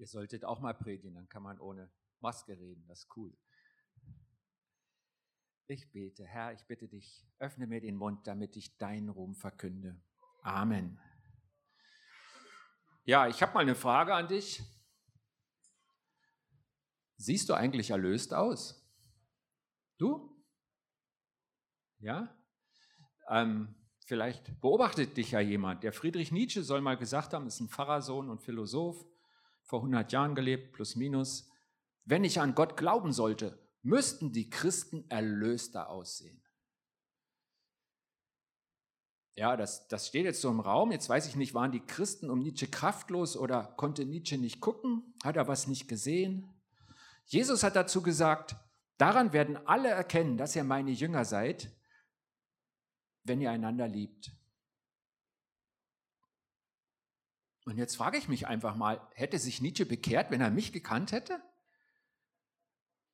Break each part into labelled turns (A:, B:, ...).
A: Ihr solltet auch mal predigen, dann kann man ohne Maske reden, das ist cool. Ich bete, Herr, ich bitte dich, öffne mir den Mund, damit ich deinen Ruhm verkünde. Amen. Ja, ich habe mal eine Frage an dich. Siehst du eigentlich erlöst aus? Du? Ja? Ähm, vielleicht beobachtet dich ja jemand. Der Friedrich Nietzsche soll mal gesagt haben, ist ein Pfarrersohn und Philosoph vor 100 Jahren gelebt, plus minus. Wenn ich an Gott glauben sollte, müssten die Christen erlöster aussehen. Ja, das, das steht jetzt so im Raum. Jetzt weiß ich nicht, waren die Christen um Nietzsche kraftlos oder konnte Nietzsche nicht gucken? Hat er was nicht gesehen? Jesus hat dazu gesagt, daran werden alle erkennen, dass ihr meine Jünger seid, wenn ihr einander liebt. Und jetzt frage ich mich einfach mal, hätte sich Nietzsche bekehrt, wenn er mich gekannt hätte?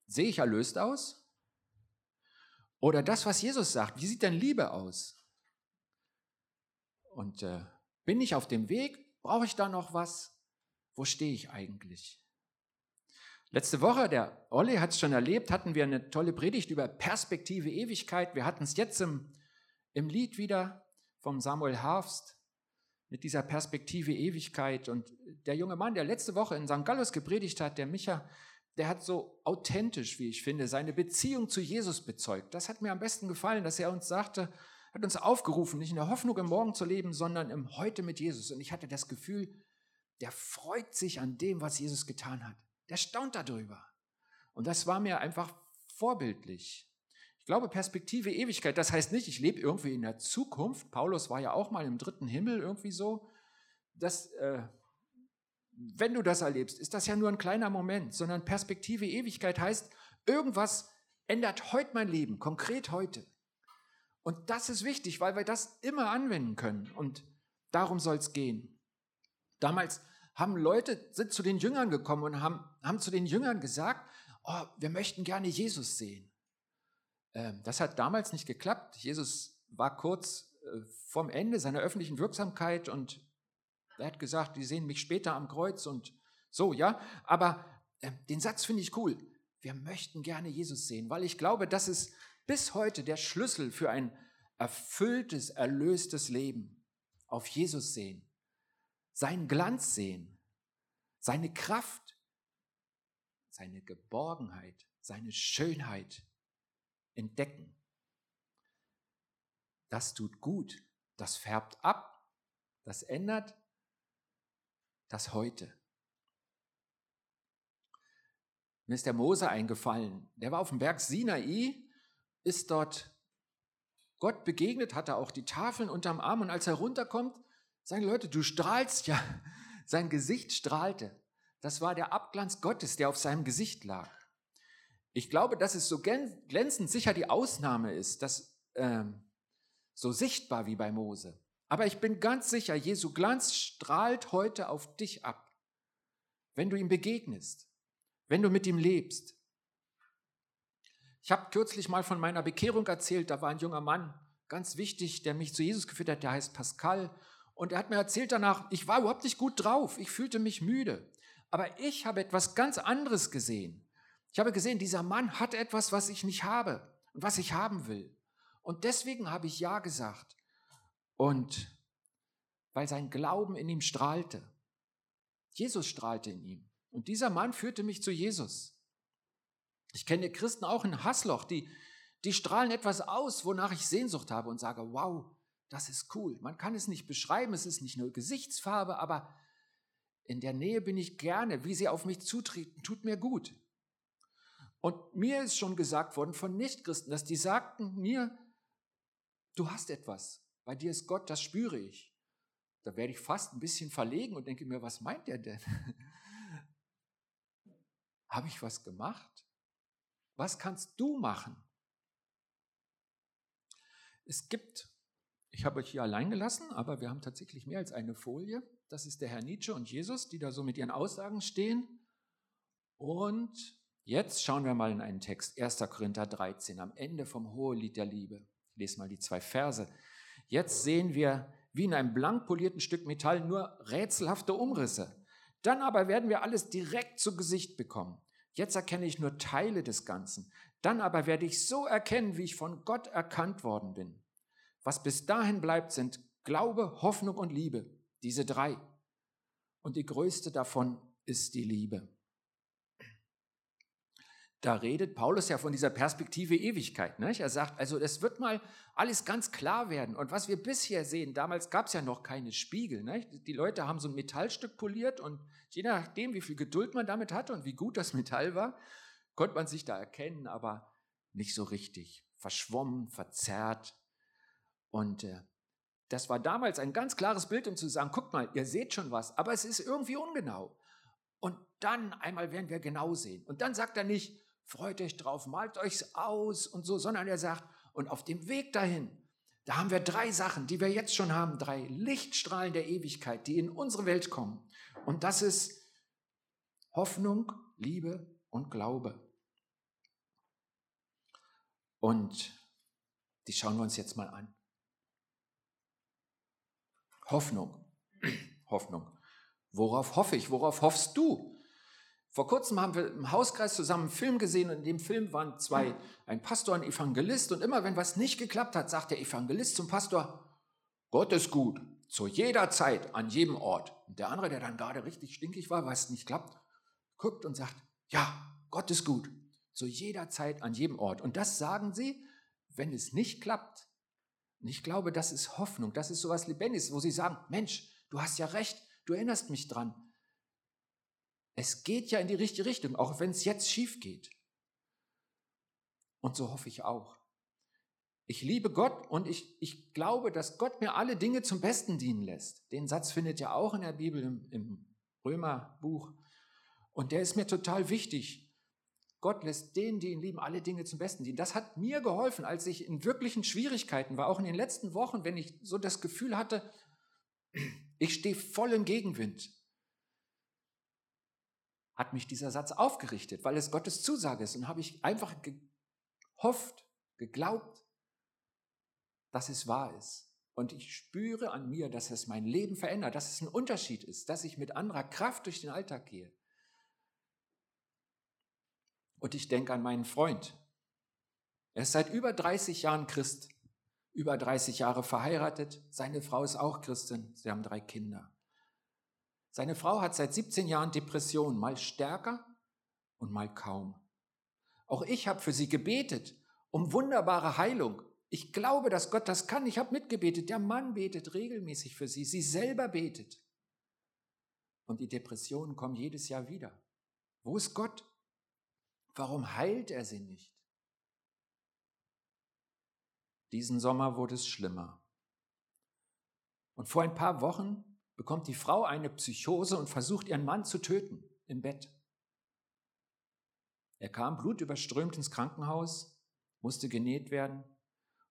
A: Sehe ich erlöst aus? Oder das, was Jesus sagt, wie sieht denn Liebe aus? Und äh, bin ich auf dem Weg? Brauche ich da noch was? Wo stehe ich eigentlich? Letzte Woche, der Olli hat es schon erlebt, hatten wir eine tolle Predigt über Perspektive Ewigkeit. Wir hatten es jetzt im, im Lied wieder vom Samuel Harfst mit dieser Perspektive Ewigkeit. Und der junge Mann, der letzte Woche in St. Gallus gepredigt hat, der Micha, der hat so authentisch, wie ich finde, seine Beziehung zu Jesus bezeugt. Das hat mir am besten gefallen, dass er uns sagte, hat uns aufgerufen, nicht in der Hoffnung im Morgen zu leben, sondern im Heute mit Jesus. Und ich hatte das Gefühl, der freut sich an dem, was Jesus getan hat. Der staunt darüber. Und das war mir einfach vorbildlich. Ich glaube, Perspektive Ewigkeit, das heißt nicht, ich lebe irgendwie in der Zukunft. Paulus war ja auch mal im dritten Himmel irgendwie so. Das, äh, wenn du das erlebst, ist das ja nur ein kleiner Moment, sondern Perspektive Ewigkeit heißt, irgendwas ändert heute mein Leben, konkret heute. Und das ist wichtig, weil wir das immer anwenden können. Und darum soll es gehen. Damals haben Leute, sind zu den Jüngern gekommen und haben, haben zu den Jüngern gesagt, oh, wir möchten gerne Jesus sehen. Ähm, das hat damals nicht geklappt. Jesus war kurz äh, vorm Ende seiner öffentlichen Wirksamkeit und er hat gesagt, die sehen mich später am Kreuz und so, ja. Aber äh, den Satz finde ich cool. Wir möchten gerne Jesus sehen, weil ich glaube, das ist bis heute der Schlüssel für ein erfülltes, erlöstes Leben. Auf Jesus sehen, seinen Glanz sehen, seine Kraft, seine Geborgenheit, seine Schönheit, entdecken. Das tut gut, das färbt ab, das ändert das Heute. Mir ist der Mose eingefallen. Der war auf dem Berg Sinai, ist dort Gott begegnet, hatte auch die Tafeln unterm Arm und als er runterkommt, sagen Leute, du strahlst ja. Sein Gesicht strahlte. Das war der Abglanz Gottes, der auf seinem Gesicht lag. Ich glaube, dass es so glänzend sicher die Ausnahme ist, dass ähm, so sichtbar wie bei Mose. Aber ich bin ganz sicher, Jesu Glanz strahlt heute auf dich ab, wenn du ihm begegnest, wenn du mit ihm lebst. Ich habe kürzlich mal von meiner Bekehrung erzählt, da war ein junger Mann, ganz wichtig, der mich zu Jesus geführt hat, der heißt Pascal. Und er hat mir erzählt danach, ich war überhaupt nicht gut drauf, ich fühlte mich müde. Aber ich habe etwas ganz anderes gesehen. Ich habe gesehen, dieser Mann hat etwas, was ich nicht habe und was ich haben will. Und deswegen habe ich Ja gesagt. Und weil sein Glauben in ihm strahlte. Jesus strahlte in ihm. Und dieser Mann führte mich zu Jesus. Ich kenne Christen auch in Hassloch, die, die strahlen etwas aus, wonach ich Sehnsucht habe und sage, wow, das ist cool. Man kann es nicht beschreiben, es ist nicht nur Gesichtsfarbe, aber in der Nähe bin ich gerne. Wie sie auf mich zutreten, tut mir gut. Und mir ist schon gesagt worden von Nichtchristen, dass die sagten mir, du hast etwas, bei dir ist Gott, das spüre ich. Da werde ich fast ein bisschen verlegen und denke mir, was meint er denn? Habe ich was gemacht? Was kannst du machen? Es gibt, ich habe euch hier allein gelassen, aber wir haben tatsächlich mehr als eine Folie. Das ist der Herr Nietzsche und Jesus, die da so mit ihren Aussagen stehen. Und Jetzt schauen wir mal in einen Text, 1. Korinther 13, am Ende vom Hohelied der Liebe. Ich lese mal die zwei Verse. Jetzt sehen wir wie in einem blank polierten Stück Metall nur rätselhafte Umrisse. Dann aber werden wir alles direkt zu Gesicht bekommen. Jetzt erkenne ich nur Teile des Ganzen. Dann aber werde ich so erkennen, wie ich von Gott erkannt worden bin. Was bis dahin bleibt, sind Glaube, Hoffnung und Liebe. Diese drei. Und die größte davon ist die Liebe. Da redet Paulus ja von dieser Perspektive Ewigkeit. Nicht? Er sagt, also es wird mal alles ganz klar werden. Und was wir bisher sehen, damals gab es ja noch keine Spiegel. Nicht? Die Leute haben so ein Metallstück poliert und je nachdem, wie viel Geduld man damit hatte und wie gut das Metall war, konnte man sich da erkennen, aber nicht so richtig. Verschwommen, verzerrt. Und äh, das war damals ein ganz klares Bild, um zu sagen, guckt mal, ihr seht schon was, aber es ist irgendwie ungenau. Und dann einmal werden wir genau sehen. Und dann sagt er nicht, freut euch drauf, malt euch's aus und so, sondern er sagt, und auf dem Weg dahin, da haben wir drei Sachen, die wir jetzt schon haben, drei Lichtstrahlen der Ewigkeit, die in unsere Welt kommen. Und das ist Hoffnung, Liebe und Glaube. Und die schauen wir uns jetzt mal an. Hoffnung. Hoffnung. Worauf hoffe ich? Worauf hoffst du? Vor kurzem haben wir im Hauskreis zusammen einen Film gesehen und in dem Film waren zwei, ein Pastor und ein Evangelist und immer wenn was nicht geklappt hat, sagt der Evangelist zum Pastor, Gott ist gut, zu jeder Zeit, an jedem Ort. Und der andere, der dann gerade richtig stinkig war, weil es nicht klappt, guckt und sagt, ja, Gott ist gut, zu jeder Zeit, an jedem Ort. Und das sagen sie, wenn es nicht klappt. Und ich glaube, das ist Hoffnung, das ist sowas Lebendiges, wo sie sagen, Mensch, du hast ja recht, du erinnerst mich dran. Es geht ja in die richtige Richtung, auch wenn es jetzt schief geht. Und so hoffe ich auch. Ich liebe Gott und ich, ich glaube, dass Gott mir alle Dinge zum Besten dienen lässt. Den Satz findet ihr auch in der Bibel im, im Römerbuch. Und der ist mir total wichtig. Gott lässt denen, die ihn lieben, alle Dinge zum Besten dienen. Das hat mir geholfen, als ich in wirklichen Schwierigkeiten war, auch in den letzten Wochen, wenn ich so das Gefühl hatte, ich stehe voll im Gegenwind hat mich dieser Satz aufgerichtet, weil es Gottes Zusage ist. Und habe ich einfach gehofft, geglaubt, dass es wahr ist. Und ich spüre an mir, dass es mein Leben verändert, dass es ein Unterschied ist, dass ich mit anderer Kraft durch den Alltag gehe. Und ich denke an meinen Freund. Er ist seit über 30 Jahren Christ, über 30 Jahre verheiratet. Seine Frau ist auch Christin. Sie haben drei Kinder. Seine Frau hat seit 17 Jahren Depressionen, mal stärker und mal kaum. Auch ich habe für sie gebetet, um wunderbare Heilung. Ich glaube, dass Gott das kann. Ich habe mitgebetet. Der Mann betet regelmäßig für sie. Sie selber betet. Und die Depressionen kommen jedes Jahr wieder. Wo ist Gott? Warum heilt er sie nicht? Diesen Sommer wurde es schlimmer. Und vor ein paar Wochen bekommt die Frau eine Psychose und versucht ihren Mann zu töten im Bett. Er kam blutüberströmt ins Krankenhaus, musste genäht werden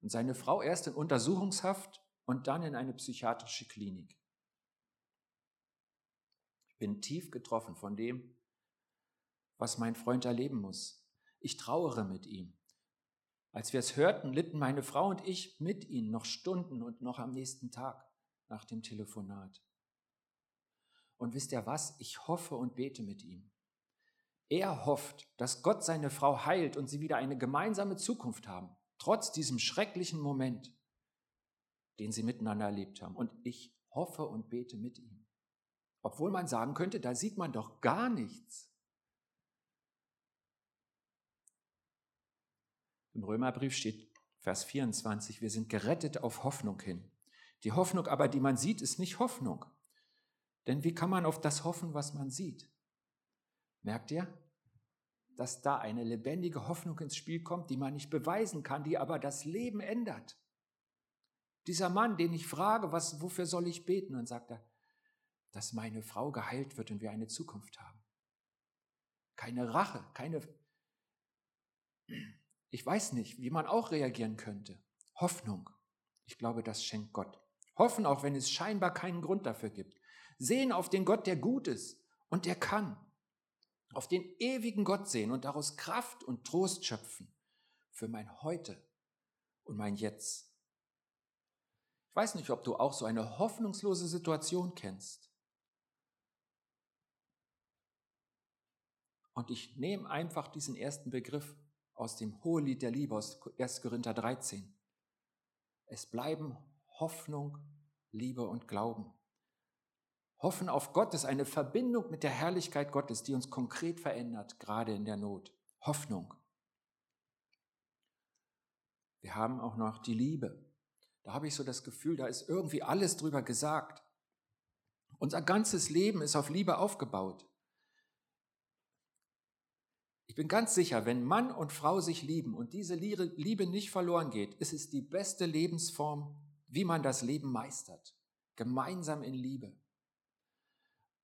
A: und seine Frau erst in Untersuchungshaft und dann in eine psychiatrische Klinik. Ich bin tief getroffen von dem, was mein Freund erleben muss. Ich trauere mit ihm. Als wir es hörten, litten meine Frau und ich mit ihm noch Stunden und noch am nächsten Tag nach dem Telefonat. Und wisst ihr was? Ich hoffe und bete mit ihm. Er hofft, dass Gott seine Frau heilt und sie wieder eine gemeinsame Zukunft haben, trotz diesem schrecklichen Moment, den sie miteinander erlebt haben. Und ich hoffe und bete mit ihm. Obwohl man sagen könnte, da sieht man doch gar nichts. Im Römerbrief steht Vers 24, wir sind gerettet auf Hoffnung hin. Die Hoffnung aber, die man sieht, ist nicht Hoffnung. Denn wie kann man auf das hoffen, was man sieht? Merkt ihr, dass da eine lebendige Hoffnung ins Spiel kommt, die man nicht beweisen kann, die aber das Leben ändert? Dieser Mann, den ich frage, was, wofür soll ich beten? dann sagt er, dass meine Frau geheilt wird und wir eine Zukunft haben. Keine Rache, keine... Ich weiß nicht, wie man auch reagieren könnte. Hoffnung. Ich glaube, das schenkt Gott. Hoffen, auch wenn es scheinbar keinen Grund dafür gibt sehen auf den Gott, der gut ist und der kann. Auf den ewigen Gott sehen und daraus Kraft und Trost schöpfen für mein Heute und mein Jetzt. Ich weiß nicht, ob du auch so eine hoffnungslose Situation kennst. Und ich nehme einfach diesen ersten Begriff aus dem Hohelied der Liebe aus 1. Korinther 13. Es bleiben Hoffnung, Liebe und Glauben. Hoffen auf Gott ist eine Verbindung mit der Herrlichkeit Gottes, die uns konkret verändert, gerade in der Not. Hoffnung. Wir haben auch noch die Liebe. Da habe ich so das Gefühl, da ist irgendwie alles drüber gesagt. Unser ganzes Leben ist auf Liebe aufgebaut. Ich bin ganz sicher, wenn Mann und Frau sich lieben und diese Liebe nicht verloren geht, ist es die beste Lebensform, wie man das Leben meistert. Gemeinsam in Liebe.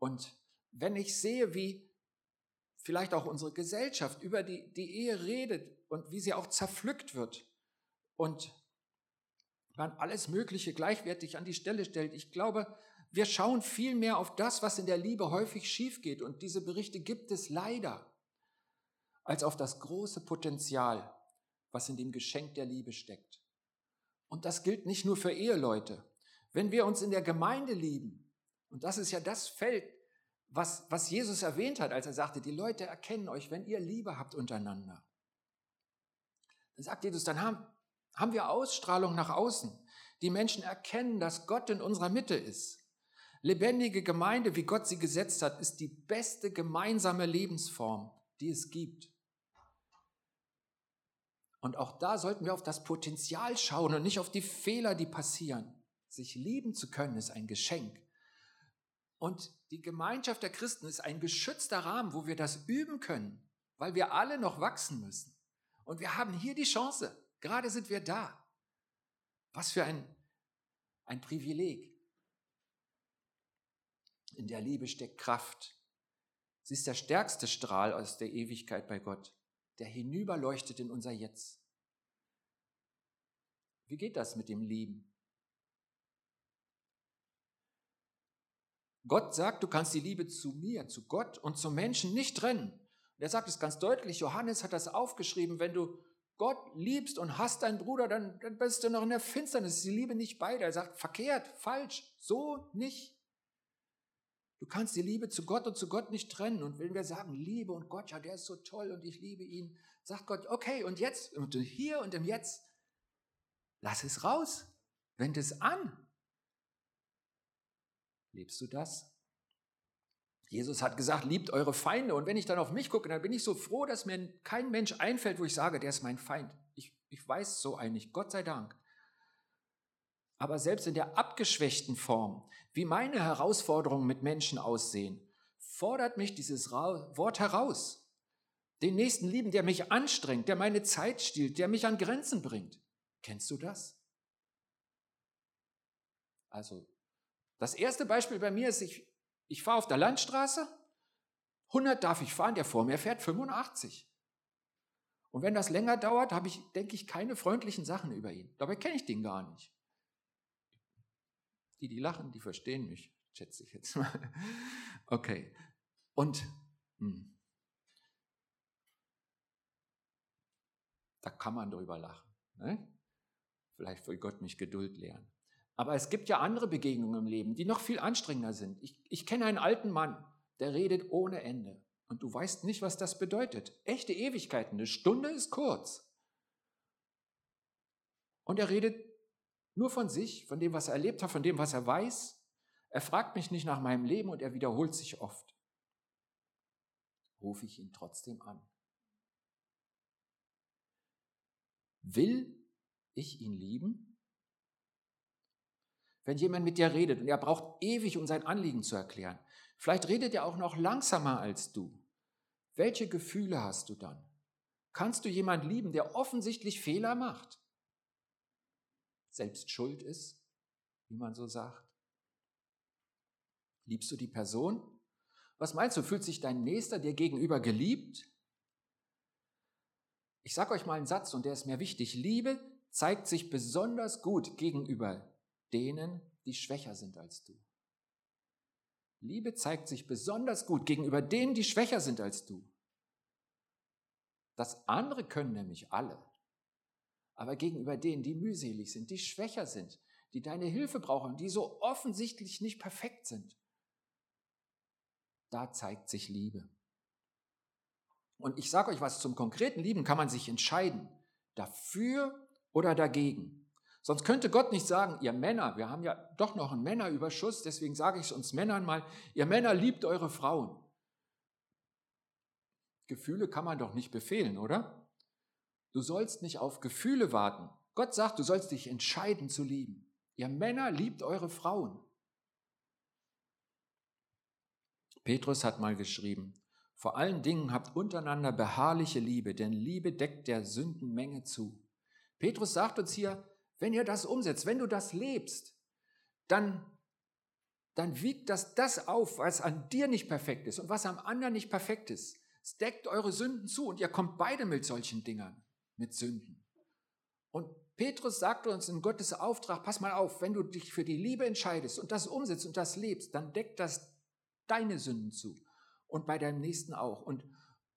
A: Und wenn ich sehe, wie vielleicht auch unsere Gesellschaft über die, die Ehe redet und wie sie auch zerpflückt wird und man alles Mögliche gleichwertig an die Stelle stellt, ich glaube, wir schauen viel mehr auf das, was in der Liebe häufig schief geht. Und diese Berichte gibt es leider als auf das große Potenzial, was in dem Geschenk der Liebe steckt. Und das gilt nicht nur für Eheleute. Wenn wir uns in der Gemeinde lieben, und das ist ja das Feld, was, was Jesus erwähnt hat, als er sagte, die Leute erkennen euch, wenn ihr Liebe habt untereinander. Dann sagt Jesus, dann haben, haben wir Ausstrahlung nach außen. Die Menschen erkennen, dass Gott in unserer Mitte ist. Lebendige Gemeinde, wie Gott sie gesetzt hat, ist die beste gemeinsame Lebensform, die es gibt. Und auch da sollten wir auf das Potenzial schauen und nicht auf die Fehler, die passieren. Sich lieben zu können, ist ein Geschenk. Und die Gemeinschaft der Christen ist ein geschützter Rahmen, wo wir das üben können, weil wir alle noch wachsen müssen. Und wir haben hier die Chance. Gerade sind wir da. Was für ein, ein Privileg. In der Liebe steckt Kraft. Sie ist der stärkste Strahl aus der Ewigkeit bei Gott der hinüberleuchtet in unser Jetzt. Wie geht das mit dem Lieben? Gott sagt, du kannst die Liebe zu mir, zu Gott und zum Menschen nicht trennen. Und er sagt es ganz deutlich, Johannes hat das aufgeschrieben, wenn du Gott liebst und hast deinen Bruder, dann, dann bist du noch in der Finsternis, die Liebe nicht bei dir. Er sagt, verkehrt, falsch, so nicht. Du kannst die Liebe zu Gott und zu Gott nicht trennen. Und wenn wir sagen, Liebe und Gott, ja, der ist so toll und ich liebe ihn, sagt Gott, okay, und jetzt, und hier und im Jetzt, lass es raus, wend es an. Lebst du das? Jesus hat gesagt, liebt eure Feinde. Und wenn ich dann auf mich gucke, dann bin ich so froh, dass mir kein Mensch einfällt, wo ich sage, der ist mein Feind. Ich, ich weiß so eigentlich, Gott sei Dank. Aber selbst in der abgeschwächten Form, wie meine Herausforderungen mit Menschen aussehen, fordert mich dieses Wort heraus. Den Nächsten lieben, der mich anstrengt, der meine Zeit stiehlt, der mich an Grenzen bringt. Kennst du das? Also, das erste Beispiel bei mir ist, ich, ich fahre auf der Landstraße, 100 darf ich fahren, der vor mir fährt 85. Und wenn das länger dauert, habe ich, denke ich, keine freundlichen Sachen über ihn. Dabei kenne ich den gar nicht. Die, die lachen, die verstehen mich, schätze ich jetzt mal. Okay. Und hm, da kann man drüber lachen. Ne? Vielleicht will Gott mich Geduld lehren. Aber es gibt ja andere Begegnungen im Leben, die noch viel anstrengender sind. Ich, ich kenne einen alten Mann, der redet ohne Ende. Und du weißt nicht, was das bedeutet. Echte Ewigkeiten. Eine Stunde ist kurz. Und er redet nur von sich, von dem, was er erlebt hat, von dem, was er weiß. Er fragt mich nicht nach meinem Leben und er wiederholt sich oft. Rufe ich ihn trotzdem an. Will ich ihn lieben? Wenn jemand mit dir redet und er braucht ewig, um sein Anliegen zu erklären, vielleicht redet er auch noch langsamer als du. Welche Gefühle hast du dann? Kannst du jemand lieben, der offensichtlich Fehler macht? selbst schuld ist, wie man so sagt? Liebst du die Person? Was meinst du, fühlt sich dein Nächster dir gegenüber geliebt? Ich sage euch mal einen Satz und der ist mir wichtig. Liebe zeigt sich besonders gut gegenüber denen, die schwächer sind als du. Liebe zeigt sich besonders gut gegenüber denen, die schwächer sind als du. Das andere können nämlich alle. Aber gegenüber denen, die mühselig sind, die schwächer sind, die deine Hilfe brauchen, die so offensichtlich nicht perfekt sind, da zeigt sich Liebe. Und ich sage euch was, zum konkreten Lieben kann man sich entscheiden, dafür oder dagegen. Sonst könnte Gott nicht sagen, ihr Männer, wir haben ja doch noch einen Männerüberschuss, deswegen sage ich es uns Männern mal, ihr Männer liebt eure Frauen. Gefühle kann man doch nicht befehlen, oder? Du sollst nicht auf Gefühle warten. Gott sagt, du sollst dich entscheiden zu lieben. Ihr Männer liebt eure Frauen. Petrus hat mal geschrieben, vor allen Dingen habt untereinander beharrliche Liebe, denn Liebe deckt der Sündenmenge zu. Petrus sagt uns hier, wenn ihr das umsetzt, wenn du das lebst, dann, dann wiegt das das auf, was an dir nicht perfekt ist und was am anderen nicht perfekt ist. Es deckt eure Sünden zu und ihr kommt beide mit solchen Dingern, mit Sünden. Und Petrus sagte uns in Gottes Auftrag, pass mal auf, wenn du dich für die Liebe entscheidest und das umsetzt und das lebst, dann deckt das deine Sünden zu und bei deinem Nächsten auch. Und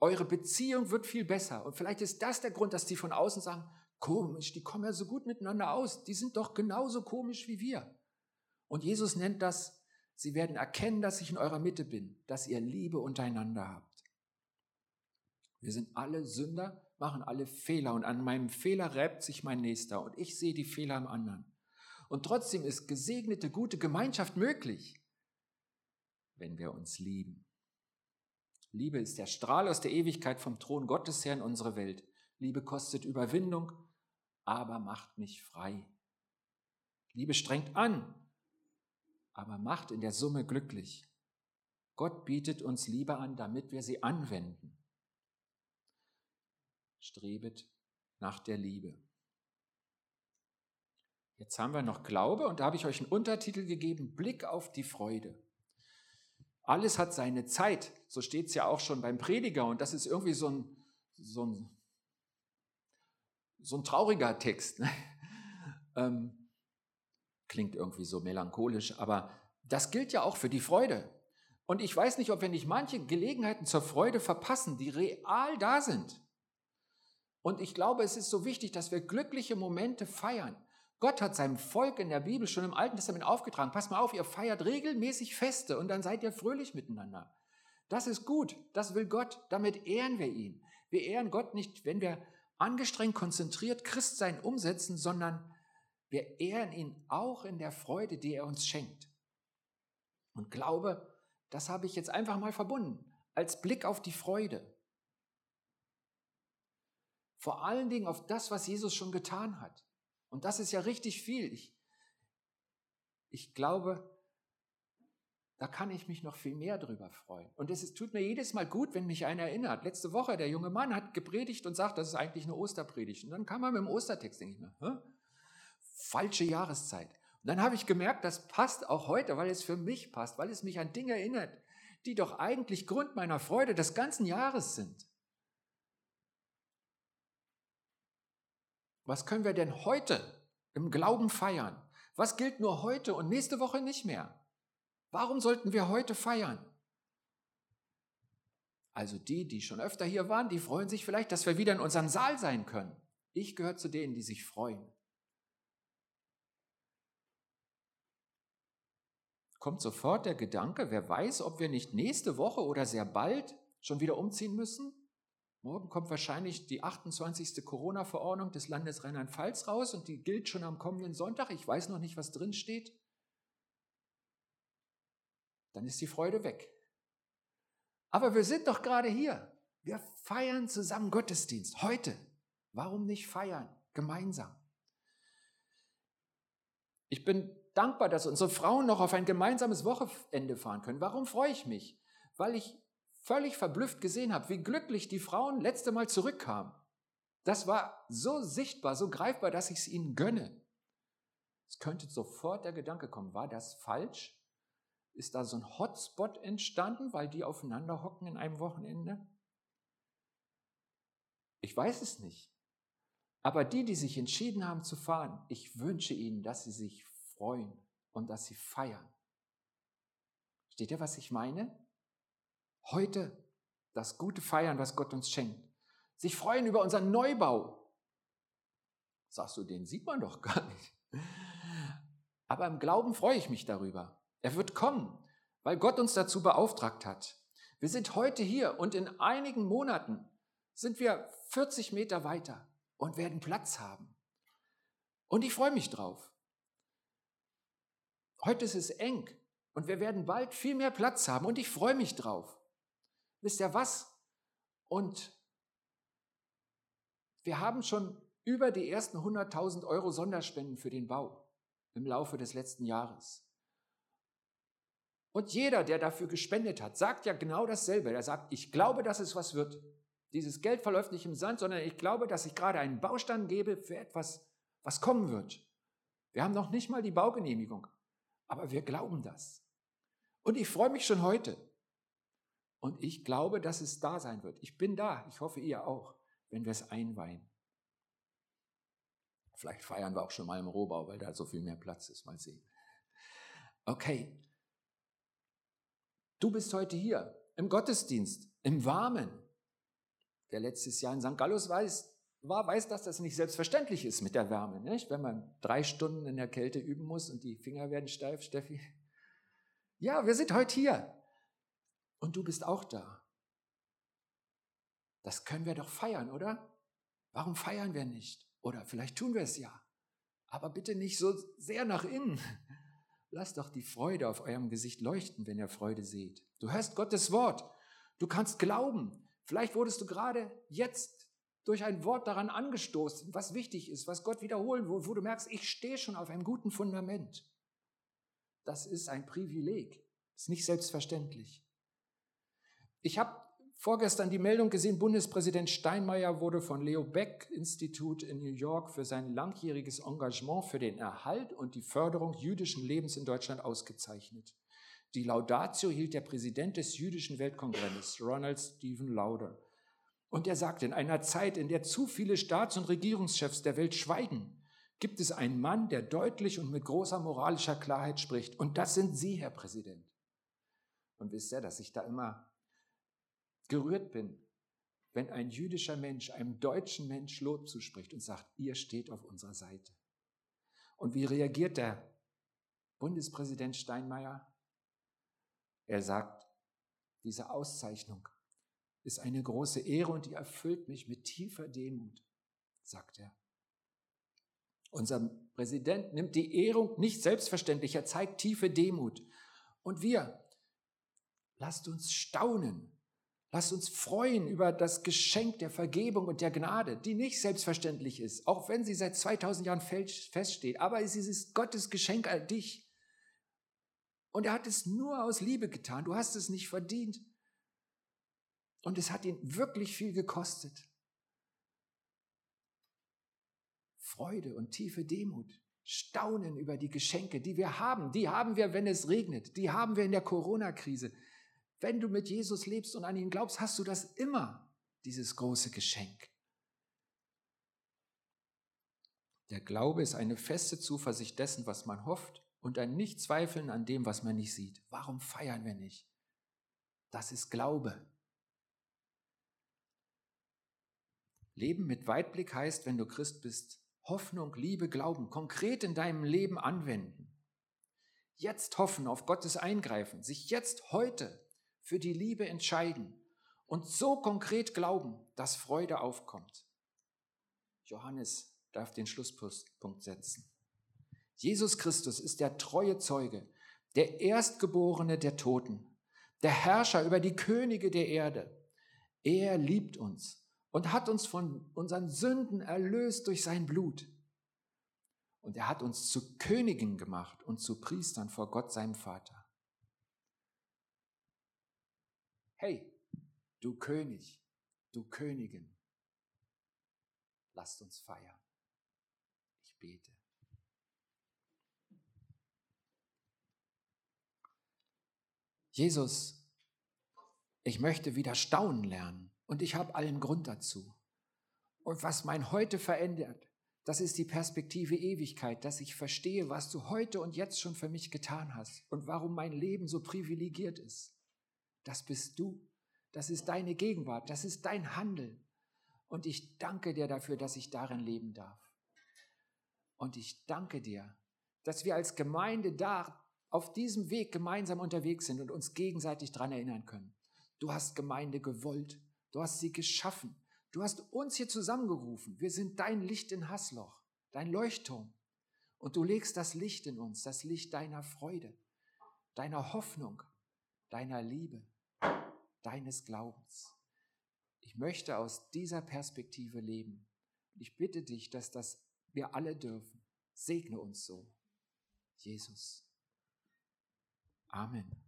A: eure Beziehung wird viel besser. Und vielleicht ist das der Grund, dass die von außen sagen, komisch, die kommen ja so gut miteinander aus, die sind doch genauso komisch wie wir. Und Jesus nennt das, sie werden erkennen, dass ich in eurer Mitte bin, dass ihr Liebe untereinander habt. Wir sind alle Sünder, machen alle Fehler und an meinem Fehler reibt sich mein Nächster und ich sehe die Fehler am anderen. Und trotzdem ist gesegnete, gute Gemeinschaft möglich, wenn wir uns lieben. Liebe ist der Strahl aus der Ewigkeit vom Thron Gottes her in unsere Welt. Liebe kostet Überwindung, aber macht mich frei. Liebe strengt an, aber macht in der Summe glücklich. Gott bietet uns Liebe an, damit wir sie anwenden. Strebet nach der Liebe. Jetzt haben wir noch Glaube und da habe ich euch einen Untertitel gegeben, Blick auf die Freude. Alles hat seine Zeit. So steht es ja auch schon beim Prediger. Und das ist irgendwie so ein, so ein, so ein trauriger Text. Ne? Ähm, klingt irgendwie so melancholisch, aber das gilt ja auch für die Freude. Und ich weiß nicht, ob wir nicht manche Gelegenheiten zur Freude verpassen, die real da sind. Und ich glaube, es ist so wichtig, dass wir glückliche Momente feiern. Gott hat seinem Volk in der Bibel schon im Alten Testament aufgetragen, passt mal auf, ihr feiert regelmäßig Feste und dann seid ihr fröhlich miteinander. Das ist gut, das will Gott, damit ehren wir ihn. Wir ehren Gott nicht, wenn wir angestrengt, konzentriert Christsein umsetzen, sondern wir ehren ihn auch in der Freude, die er uns schenkt. Und glaube, das habe ich jetzt einfach mal verbunden, als Blick auf die Freude. Vor allen Dingen auf das, was Jesus schon getan hat. Und das ist ja richtig viel. Ich, ich glaube, da kann ich mich noch viel mehr drüber freuen. Und es ist, tut mir jedes Mal gut, wenn mich einer erinnert. Letzte Woche, der junge Mann hat gepredigt und sagt, das ist eigentlich eine Osterpredigt. Und dann kam er mit dem Ostertext, denke ich mir, Hä? falsche Jahreszeit. Und dann habe ich gemerkt, das passt auch heute, weil es für mich passt, weil es mich an Dinge erinnert, die doch eigentlich Grund meiner Freude des ganzen Jahres sind. Was können wir denn heute im Glauben feiern? Was gilt nur heute und nächste Woche nicht mehr? Warum sollten wir heute feiern? Also die, die schon öfter hier waren, die freuen sich vielleicht, dass wir wieder in unserem Saal sein können. Ich gehöre zu denen, die sich freuen. Kommt sofort der Gedanke, wer weiß, ob wir nicht nächste Woche oder sehr bald schon wieder umziehen müssen? Morgen kommt wahrscheinlich die 28. Corona-Verordnung des Landes Rheinland-Pfalz raus und die gilt schon am kommenden Sonntag. Ich weiß noch nicht, was drin steht. Dann ist die Freude weg. Aber wir sind doch gerade hier. Wir feiern zusammen Gottesdienst. Heute. Warum nicht feiern? Gemeinsam. Ich bin dankbar, dass unsere Frauen noch auf ein gemeinsames Wochenende fahren können. Warum freue ich mich? Weil ich völlig verblüfft gesehen habe, wie glücklich die Frauen letzte Mal zurückkamen. Das war so sichtbar, so greifbar, dass ich es ihnen gönne. Es könnte sofort der Gedanke kommen, war das falsch? Ist da so ein Hotspot entstanden, weil die aufeinander hocken in einem Wochenende? Ich weiß es nicht. Aber die, die sich entschieden haben zu fahren, ich wünsche ihnen, dass sie sich freuen und dass sie feiern. Steht ihr, was ich meine? Heute das gute Feiern, was Gott uns schenkt. Sich freuen über unseren Neubau. Sagst du, den sieht man doch gar nicht. Aber im Glauben freue ich mich darüber. Er wird kommen, weil Gott uns dazu beauftragt hat. Wir sind heute hier und in einigen Monaten sind wir 40 Meter weiter und werden Platz haben. Und ich freue mich drauf. Heute ist es eng und wir werden bald viel mehr Platz haben und ich freue mich drauf. Wisst ihr was? Und wir haben schon über die ersten 100.000 Euro Sonderspenden für den Bau im Laufe des letzten Jahres. Und jeder, der dafür gespendet hat, sagt ja genau dasselbe. Er sagt, ich glaube, dass es was wird. Dieses Geld verläuft nicht im Sand, sondern ich glaube, dass ich gerade einen Baustand gebe für etwas, was kommen wird. Wir haben noch nicht mal die Baugenehmigung, aber wir glauben das. Und ich freue mich schon heute. Und ich glaube, dass es da sein wird. Ich bin da. Ich hoffe, ihr auch, wenn wir es einweihen. Vielleicht feiern wir auch schon mal im Rohbau, weil da so viel mehr Platz ist. Mal sehen. Okay, Du bist heute hier im Gottesdienst, im Warmen. Der letztes Jahr in St. Gallus weiß, war, weiß, dass das nicht selbstverständlich ist mit der Wärme. Nicht? Wenn man drei Stunden in der Kälte üben muss und die Finger werden steif, Steffi. Ja, wir sind heute hier. Und du bist auch da. Das können wir doch feiern, oder? Warum feiern wir nicht? Oder vielleicht tun wir es ja. Aber bitte nicht so sehr nach innen. Lasst doch die Freude auf eurem Gesicht leuchten, wenn ihr Freude seht. Du hörst Gottes Wort. Du kannst glauben. Vielleicht wurdest du gerade jetzt durch ein Wort daran angestoßen, was wichtig ist, was Gott wiederholen will, wo du merkst, ich stehe schon auf einem guten Fundament. Das ist ein Privileg. Das ist nicht selbstverständlich. Ich habe vorgestern die Meldung gesehen, Bundespräsident Steinmeier wurde von Leo Beck Institut in New York für sein langjähriges Engagement für den Erhalt und die Förderung jüdischen Lebens in Deutschland ausgezeichnet. Die Laudatio hielt der Präsident des jüdischen Weltkongresses, Ronald Stephen Lauder. Und er sagte, in einer Zeit, in der zu viele Staats- und Regierungschefs der Welt schweigen, gibt es einen Mann, der deutlich und mit großer moralischer Klarheit spricht. Und das sind Sie, Herr Präsident. Und wisst ihr, dass ich da immer gerührt bin, wenn ein jüdischer Mensch einem deutschen Mensch Lob zuspricht und sagt, ihr steht auf unserer Seite. Und wie reagiert der Bundespräsident Steinmeier? Er sagt, diese Auszeichnung ist eine große Ehre und die erfüllt mich mit tiefer Demut, sagt er. Unser Präsident nimmt die Ehrung nicht selbstverständlich, er zeigt tiefe Demut. Und wir, lasst uns staunen Lasst uns freuen über das Geschenk der Vergebung und der Gnade, die nicht selbstverständlich ist, auch wenn sie seit 2000 Jahren feststeht. Aber es ist Gottes Geschenk an dich. Und er hat es nur aus Liebe getan. Du hast es nicht verdient. Und es hat ihn wirklich viel gekostet. Freude und tiefe Demut. Staunen über die Geschenke, die wir haben. Die haben wir, wenn es regnet. Die haben wir in der Corona-Krise. Wenn du mit Jesus lebst und an ihn glaubst, hast du das immer, dieses große Geschenk. Der Glaube ist eine feste Zuversicht dessen, was man hofft und ein Nichtzweifeln an dem, was man nicht sieht. Warum feiern wir nicht? Das ist Glaube. Leben mit Weitblick heißt, wenn du Christ bist, Hoffnung, Liebe, Glauben konkret in deinem Leben anwenden. Jetzt hoffen auf Gottes Eingreifen, sich jetzt heute für die Liebe entscheiden und so konkret glauben, dass Freude aufkommt. Johannes darf den Schlusspunkt setzen. Jesus Christus ist der treue Zeuge, der Erstgeborene der Toten, der Herrscher über die Könige der Erde. Er liebt uns und hat uns von unseren Sünden erlöst durch sein Blut. Und er hat uns zu Königen gemacht und zu Priestern vor Gott, seinem Vater. Hey, du König, du Königin, lasst uns feiern. Ich bete. Jesus, ich möchte wieder staunen lernen und ich habe allen Grund dazu. Und was mein Heute verändert, das ist die Perspektive Ewigkeit, dass ich verstehe, was du heute und jetzt schon für mich getan hast und warum mein Leben so privilegiert ist. Das bist du. Das ist deine Gegenwart. Das ist dein Handeln. Und ich danke dir dafür, dass ich darin leben darf. Und ich danke dir, dass wir als Gemeinde da auf diesem Weg gemeinsam unterwegs sind und uns gegenseitig daran erinnern können. Du hast Gemeinde gewollt. Du hast sie geschaffen. Du hast uns hier zusammengerufen. Wir sind dein Licht in Hassloch, dein Leuchtturm. Und du legst das Licht in uns, das Licht deiner Freude, deiner Hoffnung, deiner Liebe, deines Glaubens. Ich möchte aus dieser Perspektive leben. Ich bitte dich, dass das wir alle dürfen. Segne uns so. Jesus. Amen.